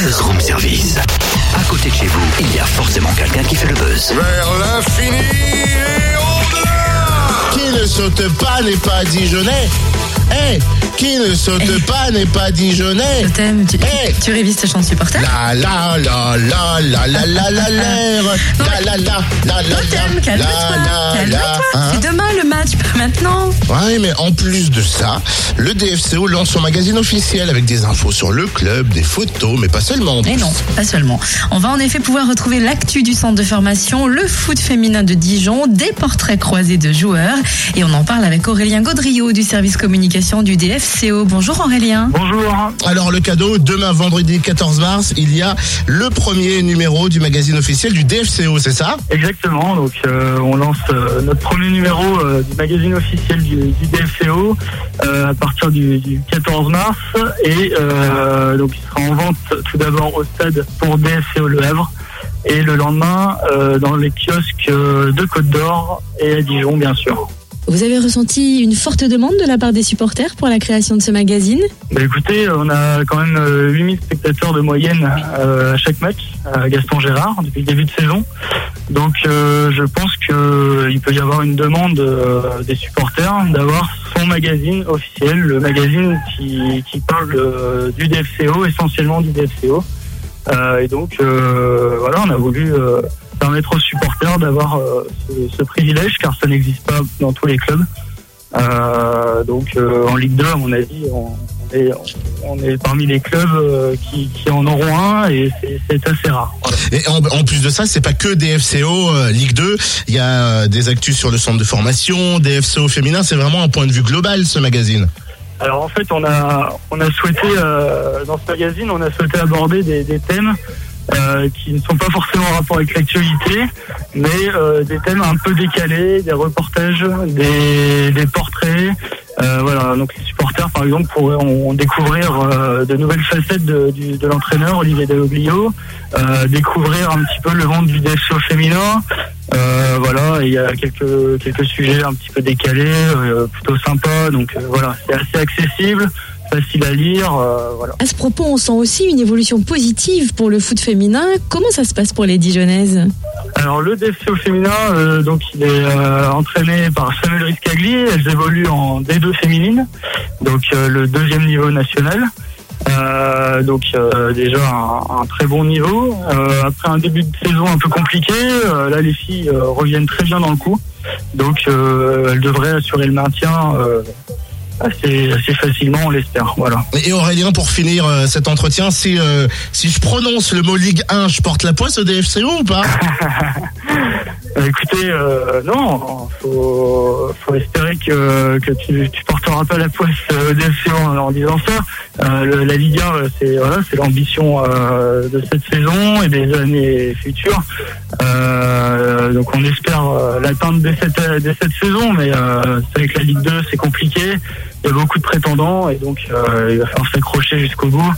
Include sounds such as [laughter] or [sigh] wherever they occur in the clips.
Buzz Room Service. À côté de chez vous, il y a forcément quelqu'un qui fait le buzz. Vers l'infini et au-delà Qui ne saute pas n'est pas Dijonais. Eh, qui ne saute pas n'est pas Dijonais. Je t'aime, tu, Hey. tu révises ta chant de supporter La la la la la la la la l'air. La la la la la Totem, la calme-toi, la la calme-toi. Maintenant. Ouais, mais en plus de ça, le DFCO lance son magazine officiel avec des infos sur le club, des photos, mais pas seulement. Et non, pas seulement. On va en effet pouvoir retrouver l'actu du centre de formation, le foot féminin de Dijon, des portraits croisés de joueurs. Et on en parle avec Aurélien Gaudriot du service communication du DFCO. Bonjour Aurélien. Bonjour. Alors le cadeau, demain vendredi 14 mars, il y a le premier numéro du magazine officiel du DFCO, c'est ça? Exactement. Donc, euh, on lance euh, notre premier numéro euh, du magazine officiel du, du DFCO euh, à partir du, du 14 mars et euh, donc il sera en vente tout d'abord au stade pour DFCO Le Havre et le lendemain euh, dans les kiosques de Côte d'Or et à Dijon bien sûr. Vous avez ressenti une forte demande de la part des supporters pour la création de ce magazine? Bah écoutez, on a quand même euh, 8000 spectateurs de moyenne à chaque match à Gaston Gérard depuis le début de saison. Donc euh, je pense qu'il peut y avoir une demande euh, des supporters d'avoir son magazine officiel, le magazine qui, qui parle euh, du DFCO, essentiellement du DFCO. Euh, et donc euh, voilà, on a voulu euh, permettre aux supporters d'avoir euh, ce, ce privilège car ça n'existe pas dans tous les clubs. Euh, donc euh, en Ligue 2, à mon avis, on, est, on est parmi les clubs euh, qui, qui en auront un et c'est- assez rare. Voilà. Et en, en plus de ça, c'est pas que DFCO euh, Ligue 2, il y a euh, des actus sur le centre de formation, DFCO féminin, c'est vraiment un point de vue global ce magazine. Alors en fait, on a, on a souhaité, euh, dans ce magazine, on a souhaité aborder des, des thèmes euh, qui ne sont pas forcément en rapport avec l'actualité, mais euh, des thèmes un peu décalés, des reportages, des, des portraits. Euh, voilà, donc par exemple, pourraient en découvrir euh, de nouvelles facettes de, l'entraîneur Olivier Dalloglio, euh, découvrir un petit peu le monde du DFCO féminin. Euh, voilà, il y a quelques quelques sujets un petit peu décalés, euh, plutôt sympas. Donc voilà, c'est assez accessible, facile à lire. euh, voilà. À ce propos, on sent aussi une évolution positive pour le foot féminin. Comment ça se passe pour les Dijonnaises Alors le DFCO féminin, euh, donc il est euh, entraîné par Samuel Riscagli. Elles évoluent en D2 féminine, donc le deuxième niveau national. Donc déjà un, un très bon niveau. Après un début de saison un peu compliqué, là les filles reviennent très bien dans le coup. Donc elles devraient assurer le maintien assez, assez facilement, on l'espère. Voilà. Et Aurélien, pour finir euh, cet entretien, si, euh, si je prononce le mot Ligue 1, je porte la poisse au DFCO ou pas? [laughs] euh, non, faut, faut espérer que, tu, tu porteras pas la poisse euh, au DFC en, disant ça. Euh, la Ligue 1, euh, c'est voilà, c'est l'ambition euh, de cette saison et des années futures. Euh, donc on espère euh, l'atteindre dès cette, saison, mais euh, c'est que la Ligue 2 c'est compliqué. Il y a beaucoup de prétendants et donc euh, il va falloir s'accrocher jusqu'au bout.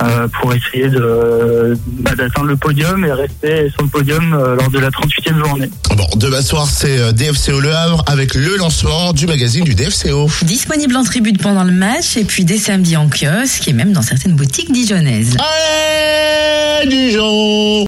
Euh, pour essayer de bah, d'atteindre le podium et rester sur le podium euh, lors de la 38e journée. Bon, demain soir, c'est euh, DFCO Le Havre avec le lancement du magazine du DFCO. Disponible en tribune pendant le match et puis dès samedi en kiosque et même dans certaines boutiques dijonnaises. Allez, Dijon